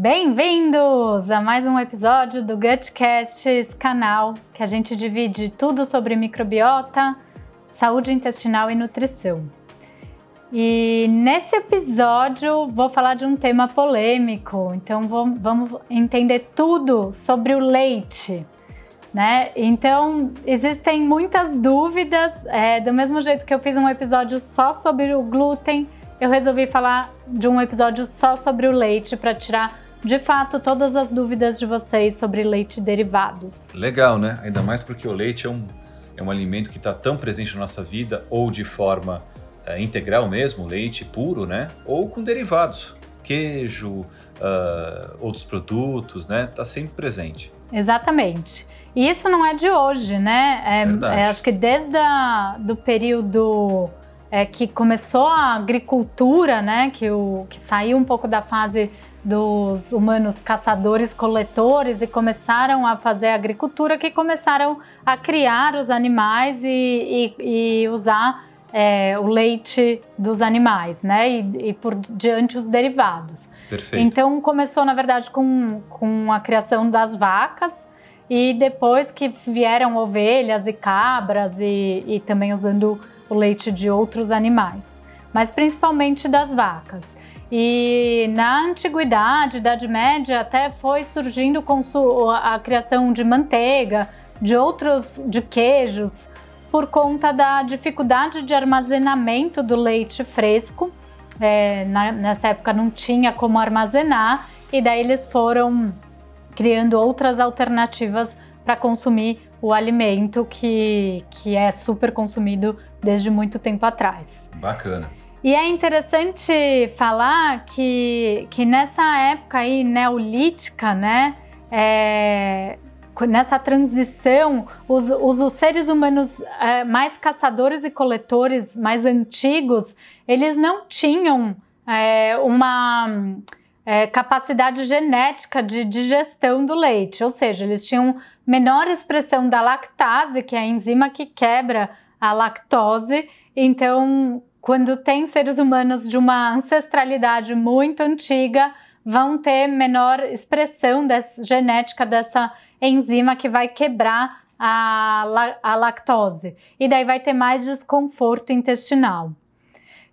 Bem-vindos a mais um episódio do Gutcast, canal que a gente divide tudo sobre microbiota, saúde intestinal e nutrição. E nesse episódio vou falar de um tema polêmico, então vamos entender tudo sobre o leite. Né? Então existem muitas dúvidas, é, do mesmo jeito que eu fiz um episódio só sobre o glúten, eu resolvi falar de um episódio só sobre o leite para tirar de fato todas as dúvidas de vocês sobre leite e derivados. Legal, né? Ainda mais porque o leite é um, é um alimento que está tão presente na nossa vida, ou de forma é, integral mesmo, leite puro, né? Ou com derivados, queijo, uh, outros produtos, né? Está sempre presente. Exatamente. E isso não é de hoje, né? É, é, acho que desde o período é, que começou a agricultura, né? Que, o, que saiu um pouco da fase dos humanos caçadores-coletores e começaram a fazer agricultura, que começaram a criar os animais e, e, e usar é, o leite dos animais, né? E, e, por diante os derivados. Perfeito. Então começou, na verdade, com, com a criação das vacas e depois que vieram ovelhas e cabras e, e também usando o leite de outros animais, mas principalmente das vacas. E na antiguidade, Idade Média, até foi surgindo a criação de manteiga, de outros, de queijos, por conta da dificuldade de armazenamento do leite fresco. É, na, nessa época não tinha como armazenar, e daí eles foram criando outras alternativas para consumir o alimento que, que é super consumido desde muito tempo atrás. Bacana. E é interessante falar que, que nessa época aí neolítica, né, é, nessa transição, os, os, os seres humanos é, mais caçadores e coletores, mais antigos, eles não tinham é, uma é, capacidade genética de digestão do leite, ou seja, eles tinham menor expressão da lactase, que é a enzima que quebra a lactose, então quando tem seres humanos de uma ancestralidade muito antiga, vão ter menor expressão dessa, genética dessa enzima que vai quebrar a, a lactose. E daí vai ter mais desconforto intestinal.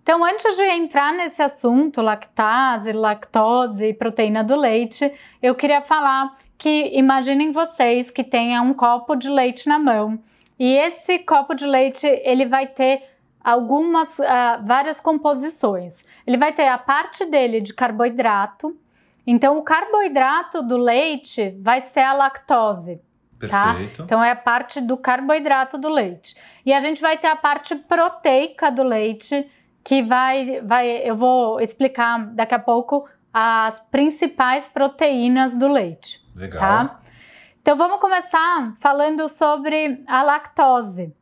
Então, antes de entrar nesse assunto, lactase, lactose e proteína do leite, eu queria falar que imaginem vocês que tenha um copo de leite na mão e esse copo de leite ele vai ter algumas, uh, várias composições. Ele vai ter a parte dele de carboidrato. Então, o carboidrato do leite vai ser a lactose. Tá? Perfeito. Tá? Então, é a parte do carboidrato do leite. E a gente vai ter a parte proteica do leite, que vai, vai eu vou explicar daqui a pouco as principais proteínas do leite. Legal. Tá? Então, vamos começar falando sobre a lactose.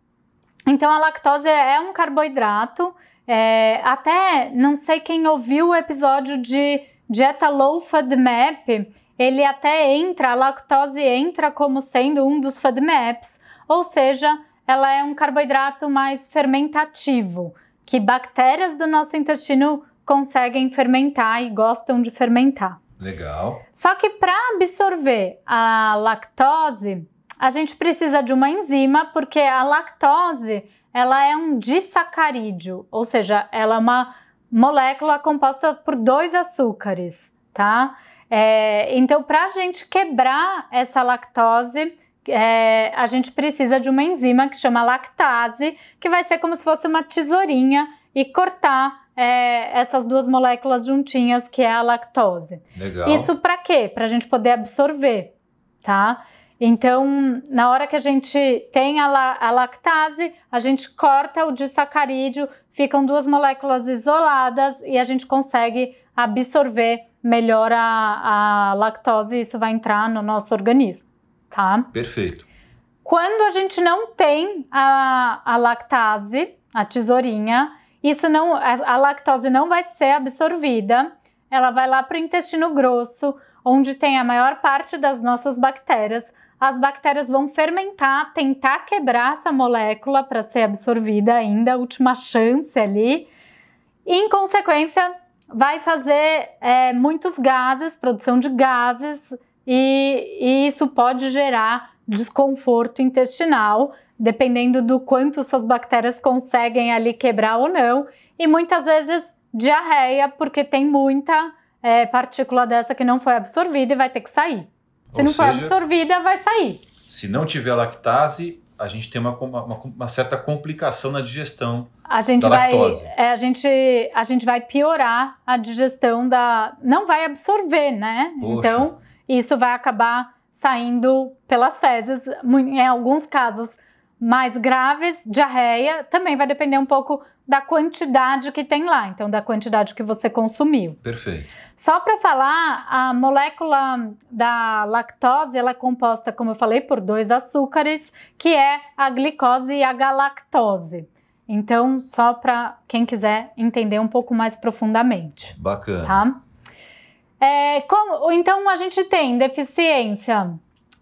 Então, a lactose é um carboidrato. É, até não sei quem ouviu o episódio de dieta low FODMAP, ele até entra, a lactose entra como sendo um dos FODMAPs, ou seja, ela é um carboidrato mais fermentativo, que bactérias do nosso intestino conseguem fermentar e gostam de fermentar. Legal. Só que para absorver a lactose, a gente precisa de uma enzima porque a lactose ela é um disacarídeo, ou seja, ela é uma molécula composta por dois açúcares, tá? É, então, para a gente quebrar essa lactose, é, a gente precisa de uma enzima que chama lactase, que vai ser como se fosse uma tesourinha e cortar é, essas duas moléculas juntinhas, que é a lactose. Legal. Isso para quê? Para a gente poder absorver, tá? Então, na hora que a gente tem a, la a lactase, a gente corta o disacarídeo, ficam duas moléculas isoladas e a gente consegue absorver melhor a, a lactose e isso vai entrar no nosso organismo, tá? Perfeito. Quando a gente não tem a, a lactase, a tesourinha, isso não, a, a lactose não vai ser absorvida, ela vai lá para o intestino grosso, onde tem a maior parte das nossas bactérias as bactérias vão fermentar, tentar quebrar essa molécula para ser absorvida ainda, última chance ali. E, em consequência, vai fazer é, muitos gases, produção de gases, e, e isso pode gerar desconforto intestinal, dependendo do quanto suas bactérias conseguem ali quebrar ou não, e muitas vezes diarreia, porque tem muita é, partícula dessa que não foi absorvida e vai ter que sair. Se ou não seja, for absorvida, vai sair. Se não tiver lactase, a gente tem uma, uma, uma certa complicação na digestão a gente da vai, lactose. É, a, gente, a gente vai piorar a digestão da. Não vai absorver, né? Poxa. Então, isso vai acabar saindo pelas fezes. Em alguns casos mais graves, diarreia, também vai depender um pouco da quantidade que tem lá, então da quantidade que você consumiu. Perfeito. Só para falar, a molécula da lactose ela é composta, como eu falei, por dois açúcares, que é a glicose e a galactose. Então, só para quem quiser entender um pouco mais profundamente. Bacana. Tá? É, como, então, a gente tem deficiência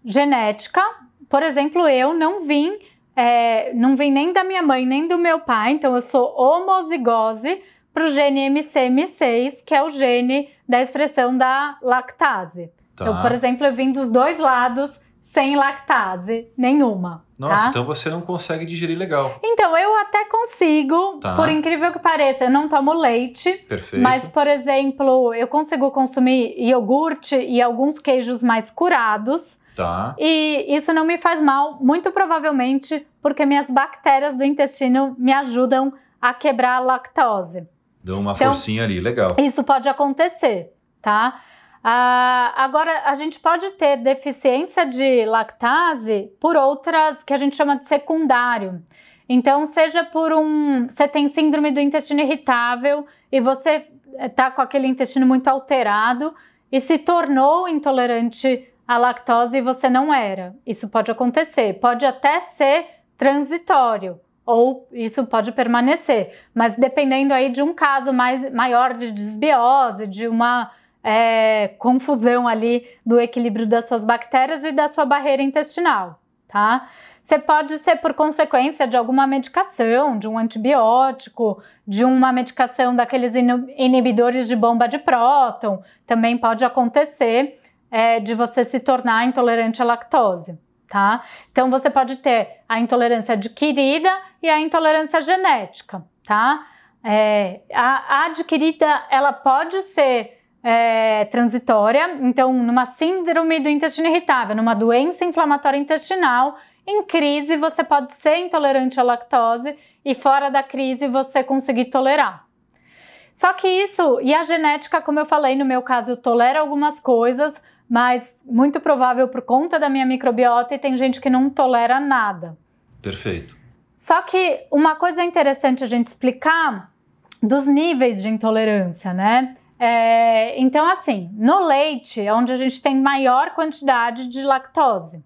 genética. Por exemplo, eu não vim é, não vem nem da minha mãe nem do meu pai, então eu sou homozigose para o gene MCM6, que é o gene da expressão da lactase. Tá. Então, por exemplo, eu vim dos dois lados sem lactase nenhuma. Nossa, tá? então você não consegue digerir legal. Então, eu até consigo, tá. por incrível que pareça, eu não tomo leite. Perfeito. Mas, por exemplo, eu consigo consumir iogurte e alguns queijos mais curados. Tá. E isso não me faz mal, muito provavelmente porque minhas bactérias do intestino me ajudam a quebrar a lactose. Dão uma então, forcinha ali, legal. Isso pode acontecer, tá? Ah, agora, a gente pode ter deficiência de lactase por outras que a gente chama de secundário. Então, seja por um. Você tem síndrome do intestino irritável e você está com aquele intestino muito alterado e se tornou intolerante a lactose e você não era. Isso pode acontecer. Pode até ser transitório ou isso pode permanecer, mas dependendo aí de um caso mais maior de desbiose, de uma é, confusão ali do equilíbrio das suas bactérias e da sua barreira intestinal, tá? Você pode ser por consequência de alguma medicação, de um antibiótico, de uma medicação daqueles inibidores de bomba de próton, também pode acontecer é, de você se tornar intolerante à lactose, tá? Então você pode ter a intolerância adquirida e a intolerância genética, tá? É, a, a, adquirida ela pode ser é, transitória, então numa síndrome do intestino irritável, numa doença inflamatória intestinal, em crise você pode ser intolerante à lactose e fora da crise você conseguir tolerar. Só que isso, e a genética, como eu falei, no meu caso, eu algumas coisas, mas muito provável por conta da minha microbiota e tem gente que não tolera nada. Perfeito. Só que uma coisa interessante a gente explicar dos níveis de intolerância, né? É, então, assim, no leite é onde a gente tem maior quantidade de lactose,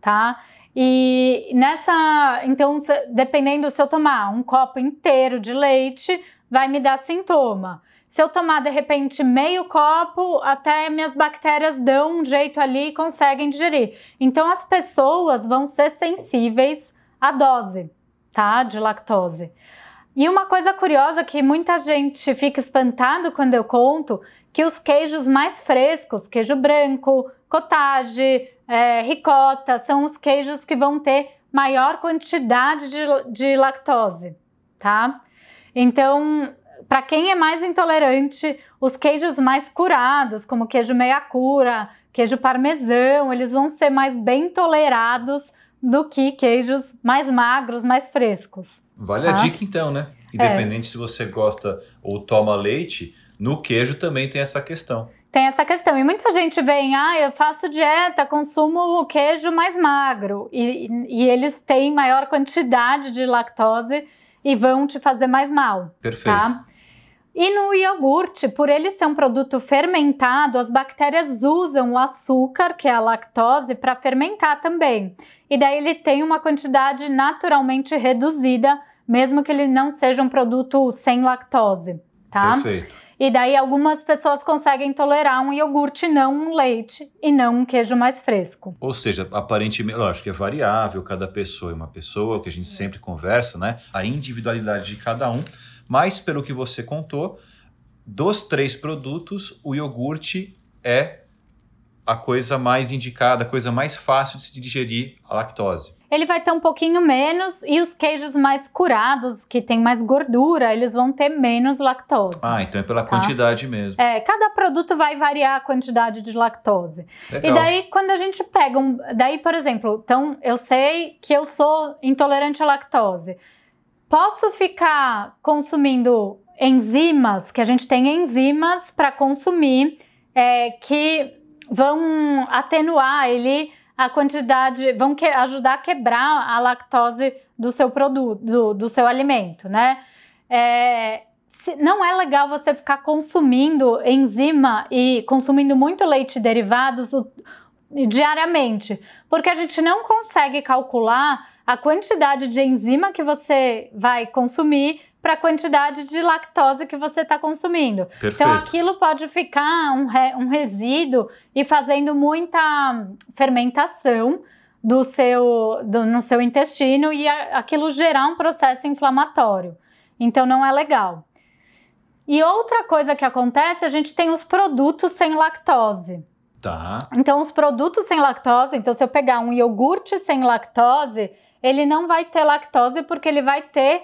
tá? E nessa, então, dependendo se eu tomar um copo inteiro de leite, vai me dar sintoma. Se eu tomar de repente meio copo, até minhas bactérias dão um jeito ali e conseguem digerir. Então as pessoas vão ser sensíveis à dose, tá? De lactose. E uma coisa curiosa que muita gente fica espantado quando eu conto, que os queijos mais frescos, queijo branco, cottage, é, ricota, são os queijos que vão ter maior quantidade de, de lactose, tá? Então, para quem é mais intolerante, os queijos mais curados, como queijo meia cura, queijo parmesão, eles vão ser mais bem tolerados do que queijos mais magros, mais frescos. Vale tá? a dica então, né? Independente é. se você gosta ou toma leite, no queijo também tem essa questão. Tem essa questão. E muita gente vem, ah, eu faço dieta, consumo queijo mais magro. E, e eles têm maior quantidade de lactose e vão te fazer mais mal. Perfeito. Tá? E no iogurte, por ele ser um produto fermentado, as bactérias usam o açúcar, que é a lactose, para fermentar também. E daí ele tem uma quantidade naturalmente reduzida, mesmo que ele não seja um produto sem lactose, tá? Perfeito. E daí algumas pessoas conseguem tolerar um iogurte, não um leite e não um queijo mais fresco. Ou seja, aparentemente, lógico que é variável, cada pessoa é uma pessoa, que a gente sempre conversa, né? A individualidade de cada um. Mas, pelo que você contou, dos três produtos, o iogurte é a coisa mais indicada, a coisa mais fácil de se digerir a lactose. Ele vai ter um pouquinho menos e os queijos mais curados, que tem mais gordura, eles vão ter menos lactose. Ah, então é pela tá? quantidade mesmo. É, cada produto vai variar a quantidade de lactose. Legal. E daí, quando a gente pega um. Daí, por exemplo, então eu sei que eu sou intolerante à lactose. Posso ficar consumindo enzimas, que a gente tem enzimas para consumir, é, que vão atenuar ele a quantidade, vão que, ajudar a quebrar a lactose do seu produto, do, do seu alimento, né? É, se, não é legal você ficar consumindo enzima e consumindo muito leite derivados o, diariamente, porque a gente não consegue calcular a quantidade de enzima que você vai consumir para a quantidade de lactose que você está consumindo. Então, Perfeito. Então aquilo pode ficar um, re, um resíduo e fazendo muita fermentação do seu, do, no seu intestino e a, aquilo gerar um processo inflamatório. Então não é legal. E outra coisa que acontece, a gente tem os produtos sem lactose. Tá. Então, os produtos sem lactose, então se eu pegar um iogurte sem lactose, ele não vai ter lactose porque ele vai ter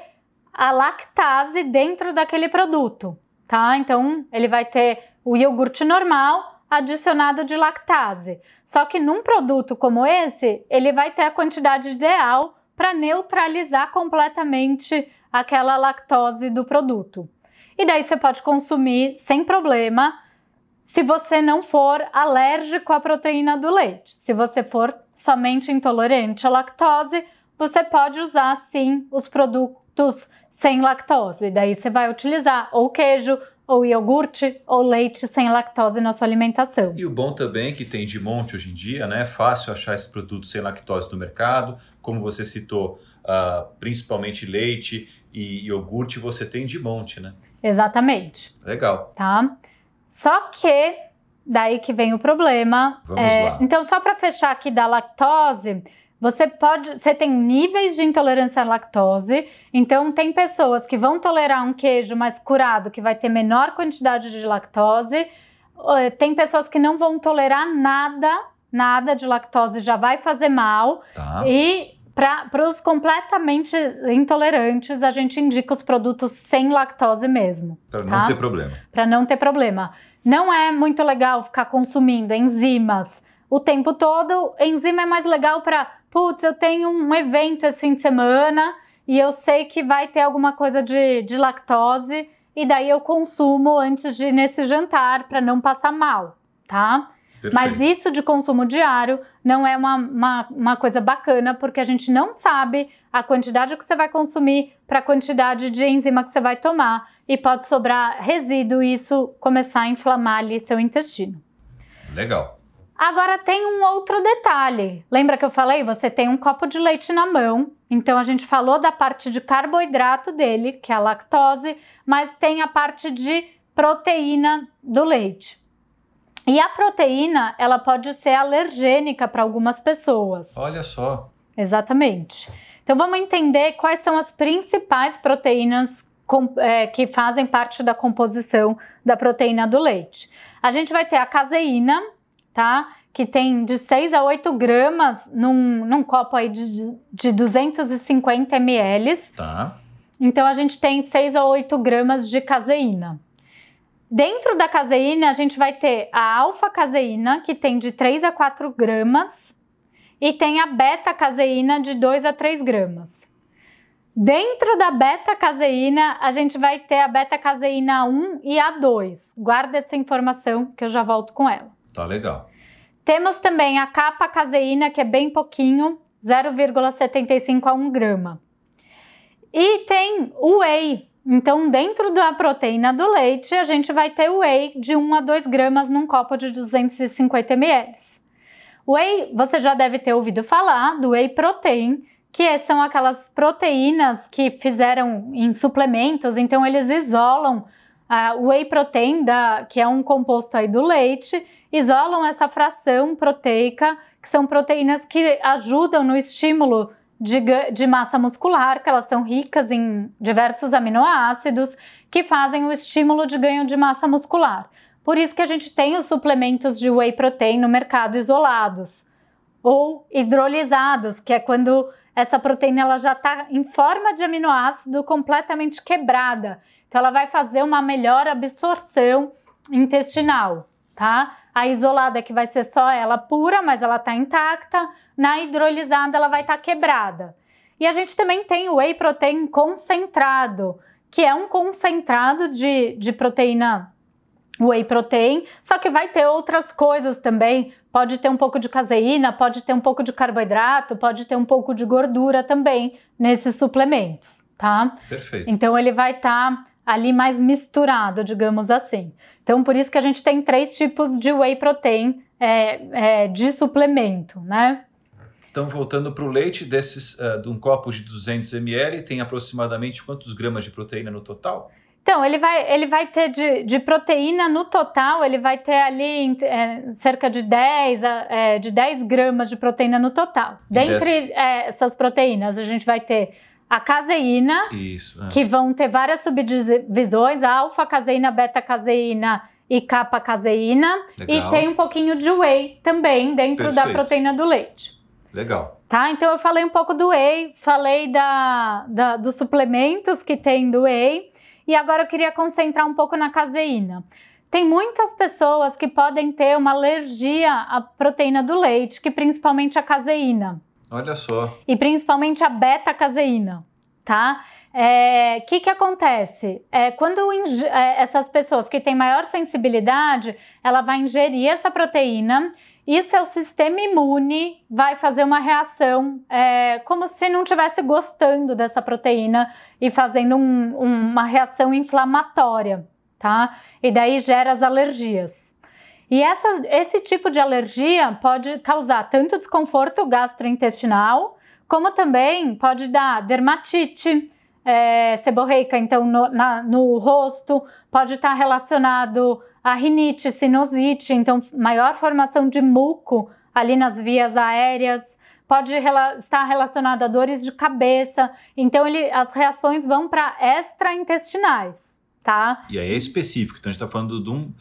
a lactase dentro daquele produto, tá? Então, ele vai ter o iogurte normal adicionado de lactase. Só que num produto como esse, ele vai ter a quantidade ideal para neutralizar completamente aquela lactose do produto. E daí você pode consumir sem problema se você não for alérgico à proteína do leite. Se você for somente intolerante à lactose, você pode usar sim os produtos sem lactose. Daí você vai utilizar ou queijo, ou iogurte, ou leite sem lactose na sua alimentação. E o bom também é que tem de monte hoje em dia, né? É fácil achar esses produtos sem lactose no mercado. Como você citou, uh, principalmente leite e iogurte, você tem de monte, né? Exatamente. Legal. Tá? Só que daí que vem o problema. Vamos é, lá. Então, só para fechar aqui da lactose, você pode, você tem níveis de intolerância à lactose. Então tem pessoas que vão tolerar um queijo mais curado que vai ter menor quantidade de lactose. Tem pessoas que não vão tolerar nada, nada de lactose já vai fazer mal. Tá. E para os completamente intolerantes, a gente indica os produtos sem lactose mesmo. Para tá? não ter problema. Para não ter problema. Não é muito legal ficar consumindo enzimas o tempo todo. Enzima é mais legal para putz, eu tenho um evento esse fim de semana e eu sei que vai ter alguma coisa de, de lactose e daí eu consumo antes de ir nesse jantar para não passar mal, tá? Perfeito. Mas isso de consumo diário não é uma, uma, uma, coisa bacana, porque a gente não sabe a quantidade que você vai consumir para a quantidade de enzima que você vai tomar e pode sobrar resíduo e isso começar a inflamar ali seu intestino. Legal. Agora tem um outro detalhe. Lembra que eu falei? Você tem um copo de leite na mão. Então a gente falou da parte de carboidrato dele, que é a lactose, mas tem a parte de proteína do leite. E a proteína, ela pode ser alergênica para algumas pessoas. Olha só. Exatamente. Então vamos entender quais são as principais proteínas com, é, que fazem parte da composição da proteína do leite. A gente vai ter a caseína, tá? Que tem de 6 a 8 gramas num, num copo aí de, de 250 ml. Tá. Então a gente tem 6 a 8 gramas de caseína. Dentro da caseína, a gente vai ter a alfa-caseína, que tem de 3 a 4 gramas, e tem a beta-caseína de 2 a 3 gramas. Dentro da beta-caseína, a gente vai ter a beta-caseína 1 e a 2. Guarda essa informação que eu já volto com ela. Tá legal. Temos também a capa caseína, que é bem pouquinho, 0,75 a 1 grama. E tem o whey. Então, dentro da proteína do leite, a gente vai ter o whey de 1 a 2 gramas num copo de 250 ml. Whey, você já deve ter ouvido falar do whey protein, que são aquelas proteínas que fizeram em suplementos, então eles isolam o whey protein, da, que é um composto aí do leite, isolam essa fração proteica, que são proteínas que ajudam no estímulo de, de massa muscular, que elas são ricas em diversos aminoácidos que fazem o estímulo de ganho de massa muscular. Por isso que a gente tem os suplementos de whey protein no mercado isolados ou hidrolisados, que é quando essa proteína ela já está em forma de aminoácido completamente quebrada. Então ela vai fazer uma melhor absorção intestinal, tá? A isolada que vai ser só ela pura, mas ela está intacta. Na hidrolisada ela vai estar tá quebrada. E a gente também tem o whey protein concentrado, que é um concentrado de, de proteína whey protein, só que vai ter outras coisas também. Pode ter um pouco de caseína, pode ter um pouco de carboidrato, pode ter um pouco de gordura também nesses suplementos, tá? Perfeito. Então ele vai estar tá ali mais misturado, digamos assim. Então por isso que a gente tem três tipos de whey protein é, é, de suplemento, né? Então, voltando para o leite, desses, uh, de um copo de 200 ml, tem aproximadamente quantos gramas de proteína no total? Então, ele vai, ele vai ter de, de proteína no total, ele vai ter ali é, cerca de 10, é, de 10 gramas de proteína no total. Dentre é, essas proteínas, a gente vai ter a caseína, Isso, é. que vão ter várias subdivisões, alfa-caseína, beta-caseína e capa-caseína. E tem um pouquinho de whey também dentro Perfeito. da proteína do leite. Legal. Tá, então eu falei um pouco do whey, falei da, da dos suplementos que tem do whey. E agora eu queria concentrar um pouco na caseína. Tem muitas pessoas que podem ter uma alergia à proteína do leite, que principalmente a caseína. Olha só. E principalmente a beta-caseína, tá? O é, que, que acontece? É, quando é, essas pessoas que têm maior sensibilidade, ela vai ingerir essa proteína isso é o sistema imune, vai fazer uma reação, é, como se não estivesse gostando dessa proteína e fazendo um, uma reação inflamatória, tá? E daí gera as alergias. E essa, esse tipo de alergia pode causar tanto desconforto gastrointestinal, como também pode dar dermatite, é, seborreica, então no, na, no rosto, pode estar relacionado a rinite, sinusite, então maior formação de muco ali nas vias aéreas, pode rela estar relacionado a dores de cabeça. Então ele, as reações vão para extraintestinais, tá? E aí é específico, então a gente está falando de um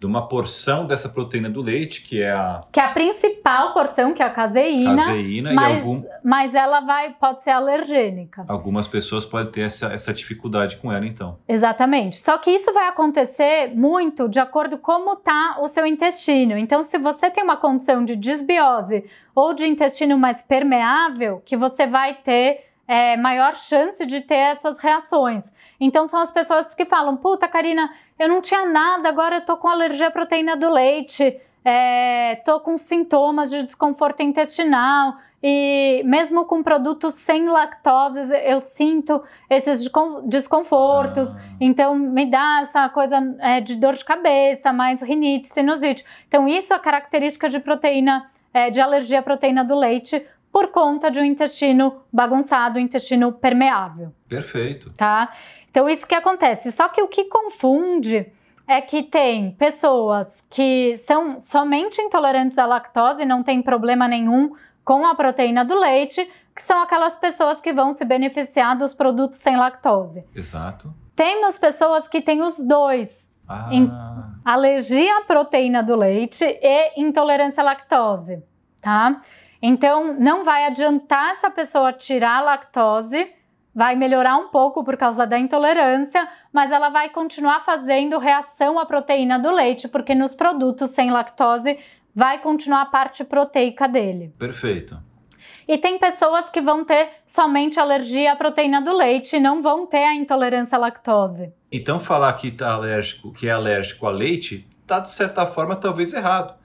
de uma porção dessa proteína do leite, que é a. Que é a principal porção, que é a caseína. Caseína mas, e algum. Mas ela vai, pode ser alergênica. Algumas pessoas podem ter essa, essa dificuldade com ela, então. Exatamente. Só que isso vai acontecer muito de acordo com como está o seu intestino. Então, se você tem uma condição de desbiose ou de intestino mais permeável, que você vai ter é, maior chance de ter essas reações. Então são as pessoas que falam: puta, Karina, eu não tinha nada, agora eu tô com alergia à proteína do leite, é, tô com sintomas de desconforto intestinal. E mesmo com produtos sem lactose, eu sinto esses desconfortos. Ah. Então, me dá essa coisa é, de dor de cabeça, mais rinite, sinusite. Então, isso é característica de proteína, é, de alergia à proteína do leite por conta de um intestino bagunçado, um intestino permeável. Perfeito. Tá? Então, isso que acontece. Só que o que confunde é que tem pessoas que são somente intolerantes à lactose, não tem problema nenhum com a proteína do leite, que são aquelas pessoas que vão se beneficiar dos produtos sem lactose. Exato. Temos pessoas que têm os dois. Ah. alergia à proteína do leite e intolerância à lactose, tá? Então, não vai adiantar essa pessoa tirar a lactose, vai melhorar um pouco por causa da intolerância, mas ela vai continuar fazendo reação à proteína do leite, porque nos produtos sem lactose vai continuar a parte proteica dele. Perfeito. E tem pessoas que vão ter somente alergia à proteína do leite e não vão ter a intolerância à lactose. Então falar que tá alérgico, que é alérgico a leite, tá de certa forma talvez errado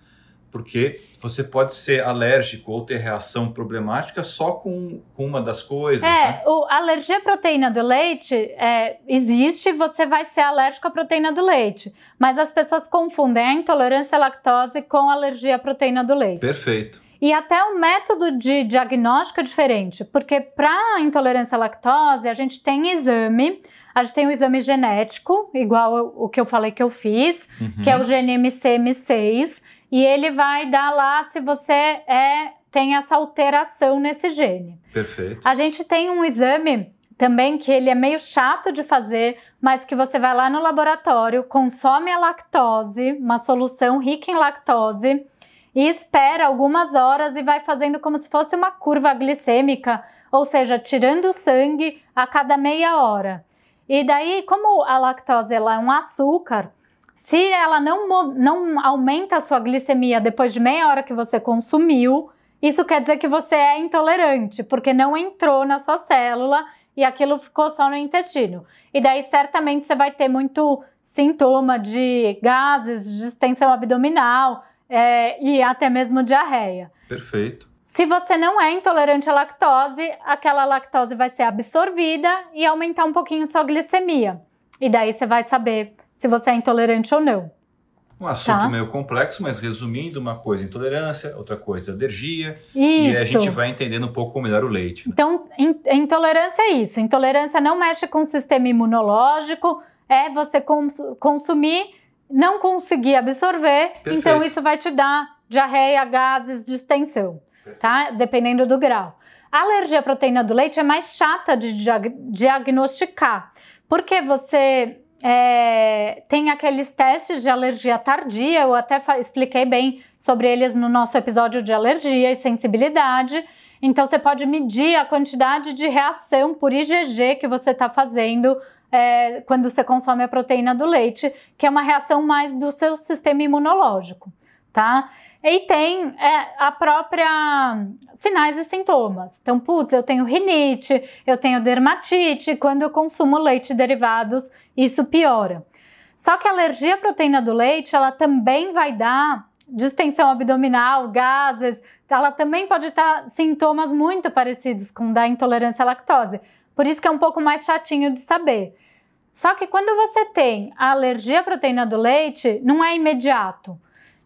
porque você pode ser alérgico ou ter reação problemática só com, com uma das coisas. É, né? o, a alergia à proteína do leite é, existe, você vai ser alérgico à proteína do leite. Mas as pessoas confundem a intolerância à lactose com a alergia à proteína do leite. Perfeito. E até o método de diagnóstico é diferente, porque para intolerância à lactose, a gente tem exame. A gente tem o exame genético, igual o que eu falei que eu fiz, uhum. que é o GNMC M6 e ele vai dar lá se você é tem essa alteração nesse gene. Perfeito. A gente tem um exame também que ele é meio chato de fazer, mas que você vai lá no laboratório, consome a lactose, uma solução rica em lactose, e espera algumas horas e vai fazendo como se fosse uma curva glicêmica, ou seja, tirando sangue a cada meia hora. E daí, como a lactose ela é um açúcar, se ela não, não aumenta a sua glicemia depois de meia hora que você consumiu, isso quer dizer que você é intolerante, porque não entrou na sua célula e aquilo ficou só no intestino. E daí, certamente, você vai ter muito sintoma de gases, de distensão abdominal é, e até mesmo diarreia. Perfeito. Se você não é intolerante à lactose, aquela lactose vai ser absorvida e aumentar um pouquinho sua glicemia. E daí você vai saber se você é intolerante ou não. Um assunto tá? meio complexo, mas resumindo, uma coisa intolerância, outra coisa alergia. Isso. E a gente vai entendendo um pouco melhor o leite. Né? Então, in intolerância é isso. Intolerância não mexe com o sistema imunológico, é você cons consumir, não conseguir absorver, Perfeito. então isso vai te dar diarreia, gases, distensão, tá? Dependendo do grau. A alergia à proteína do leite é mais chata de diag diagnosticar, porque você é, tem aqueles testes de alergia tardia, eu até expliquei bem sobre eles no nosso episódio de alergia e sensibilidade. Então, você pode medir a quantidade de reação por IgG que você está fazendo é, quando você consome a proteína do leite, que é uma reação mais do seu sistema imunológico, tá? E tem é, a própria sinais e sintomas. Então, putz, eu tenho rinite, eu tenho dermatite, quando eu consumo leite derivados, isso piora. Só que a alergia à proteína do leite, ela também vai dar distensão abdominal, gases, ela também pode dar sintomas muito parecidos com da intolerância à lactose. Por isso que é um pouco mais chatinho de saber. Só que quando você tem a alergia à proteína do leite, não é imediato.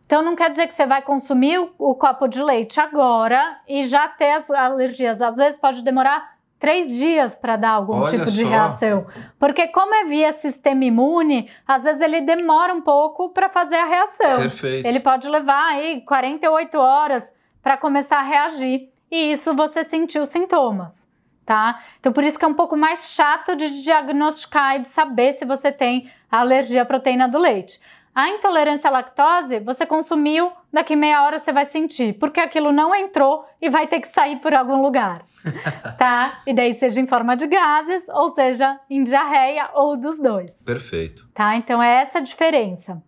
Então não quer dizer que você vai consumir o, o copo de leite agora e já ter as alergias. Às vezes pode demorar três dias para dar algum Olha tipo de só. reação. Porque como é via sistema imune, às vezes ele demora um pouco para fazer a reação. Perfeito. Ele pode levar aí 48 horas para começar a reagir. E isso você sentiu sintomas, tá? Então por isso que é um pouco mais chato de diagnosticar e de saber se você tem alergia à proteína do leite. A intolerância à lactose, você consumiu, daqui meia hora você vai sentir, porque aquilo não entrou e vai ter que sair por algum lugar, tá? E daí seja em forma de gases, ou seja, em diarreia ou dos dois. Perfeito. Tá? Então é essa a diferença.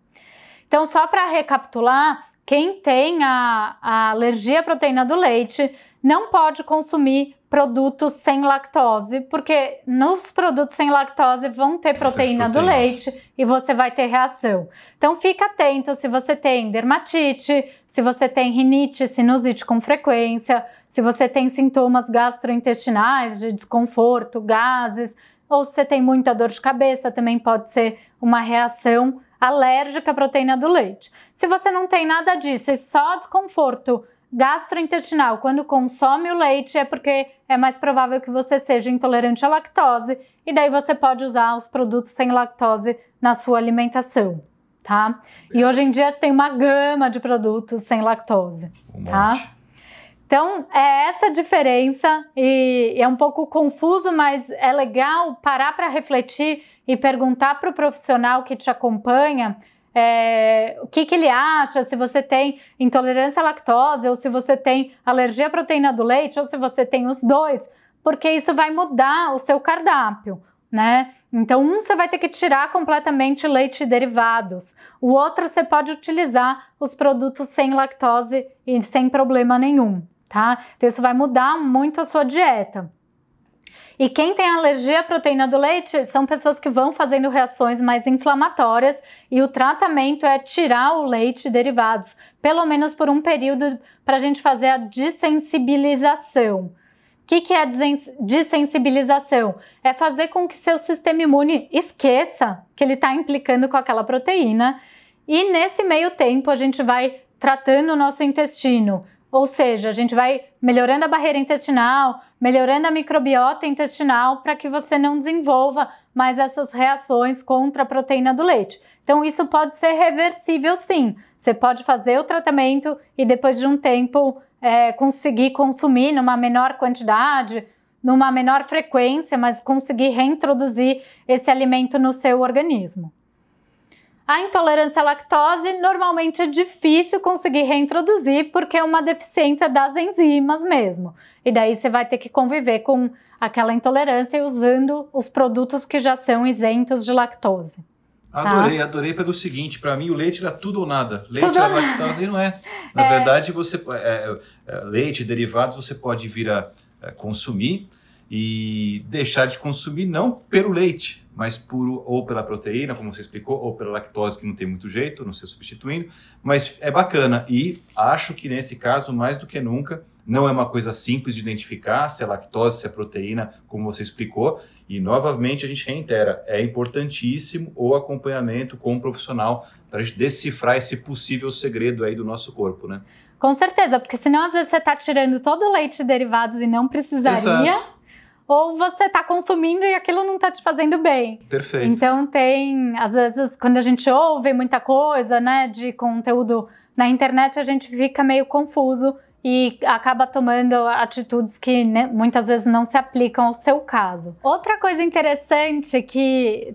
Então só para recapitular, quem tem a, a alergia à proteína do leite não pode consumir produtos sem lactose, porque nos produtos sem lactose vão ter proteína do leite e você vai ter reação. Então fica atento se você tem dermatite, se você tem rinite, sinusite com frequência, se você tem sintomas gastrointestinais de desconforto, gases, ou se você tem muita dor de cabeça, também pode ser uma reação alérgica à proteína do leite. Se você não tem nada disso e só desconforto gastrointestinal, quando consome o leite, é porque é mais provável que você seja intolerante à lactose e daí você pode usar os produtos sem lactose na sua alimentação, tá? E hoje em dia tem uma gama de produtos sem lactose, um tá? Monte. Então, é essa diferença e é um pouco confuso, mas é legal parar para refletir e perguntar para o profissional que te acompanha é, o que, que ele acha, se você tem intolerância à lactose, ou se você tem alergia à proteína do leite, ou se você tem os dois, porque isso vai mudar o seu cardápio, né? Então, um você vai ter que tirar completamente leite e derivados, o outro você pode utilizar os produtos sem lactose e sem problema nenhum, tá? Então, isso vai mudar muito a sua dieta. E quem tem alergia à proteína do leite são pessoas que vão fazendo reações mais inflamatórias e o tratamento é tirar o leite e derivados, pelo menos por um período, para a gente fazer a dessensibilização. O que, que é dessensibilização? É fazer com que seu sistema imune esqueça que ele está implicando com aquela proteína e nesse meio tempo a gente vai tratando o nosso intestino Ou seja, a gente vai melhorando a barreira intestinal, melhorando a microbiota intestinal para que você não desenvolva mais essas reações contra a proteína do leite. Então, isso pode ser reversível sim. Você pode fazer o tratamento e depois de um tempo é, conseguir consumir numa menor quantidade, numa menor frequência, mas conseguir reintroduzir esse alimento no seu organismo. A intolerância à lactose normalmente é difícil conseguir reintroduzir porque é uma deficiência das enzimas mesmo. E daí você vai ter que conviver com aquela intolerância usando os produtos que já são isentos de lactose. Tá? Adorei, tá? adorei pelo seguinte, para mim o leite era tudo ou nada. Leite tudo era lactose e não é. Na é... verdade, você é, é, leite, derivados, você pode vir a é, consumir e deixar de consumir não pelo leite, mas por, ou pela proteína, como você explicou, ou pela lactose, que não tem muito jeito, não ser substituindo. Mas é bacana e acho que nesse caso, mais do que nunca, não é uma coisa simples de identificar se é lactose, se é proteína, como você explicou. E novamente a gente reitera, é importantíssimo o acompanhamento com um profissional para a gente decifrar esse possível segredo aí do nosso corpo, né? Com certeza, porque senão às vezes você está tirando todo o leite de derivados e não precisaria. Exato ou você está consumindo e aquilo não está te fazendo bem. Perfeito. Então tem, às vezes, quando a gente ouve muita coisa, né, de conteúdo na internet, a gente fica meio confuso e acaba tomando atitudes que né, muitas vezes não se aplicam ao seu caso. Outra coisa interessante que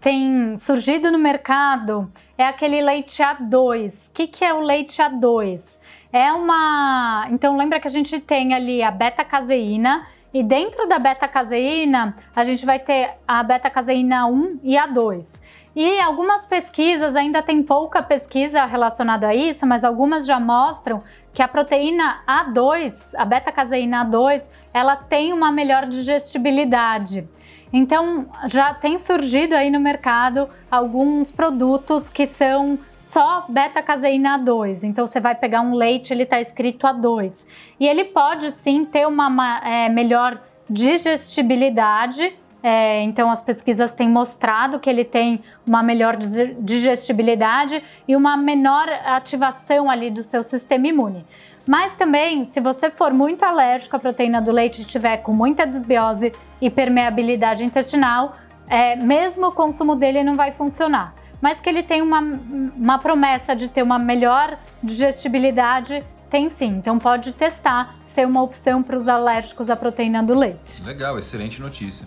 tem surgido no mercado é aquele leite A2. O que, que é o leite A2? É uma. Então, lembra que a gente tem ali a beta-caseína, e dentro da beta-caseína, a gente vai ter a beta-caseína 1 e a 2. E algumas pesquisas, ainda tem pouca pesquisa relacionada a isso, mas algumas já mostram que a proteína A2, a beta-caseína A2, ela tem uma melhor digestibilidade. Então, já tem surgido aí no mercado alguns produtos que são só beta-caseína A2. Então você vai pegar um leite, ele está escrito A2. E ele pode sim ter uma é, melhor digestibilidade. É, então as pesquisas têm mostrado que ele tem uma melhor digestibilidade e uma menor ativação ali do seu sistema imune. Mas também, se você for muito alérgico à proteína do leite e tiver com muita desbiose e permeabilidade intestinal, é, mesmo o consumo dele não vai funcionar mas que ele tem uma, uma promessa de ter uma melhor digestibilidade, tem sim. Então pode testar ser uma opção para os alérgicos à proteína do leite. Legal, excelente notícia.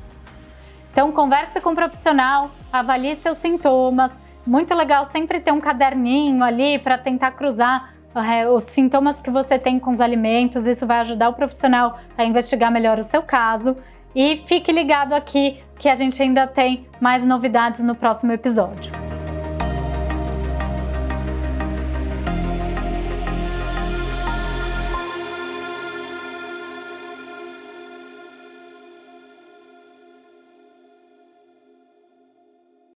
Então converse com um profissional, avalie seus sintomas. Muito legal sempre ter um caderninho ali para tentar cruzar é, os sintomas que você tem com os alimentos. Isso vai ajudar o profissional a investigar melhor o seu caso. E fique ligado aqui que a gente ainda tem mais novidades no próximo episódio.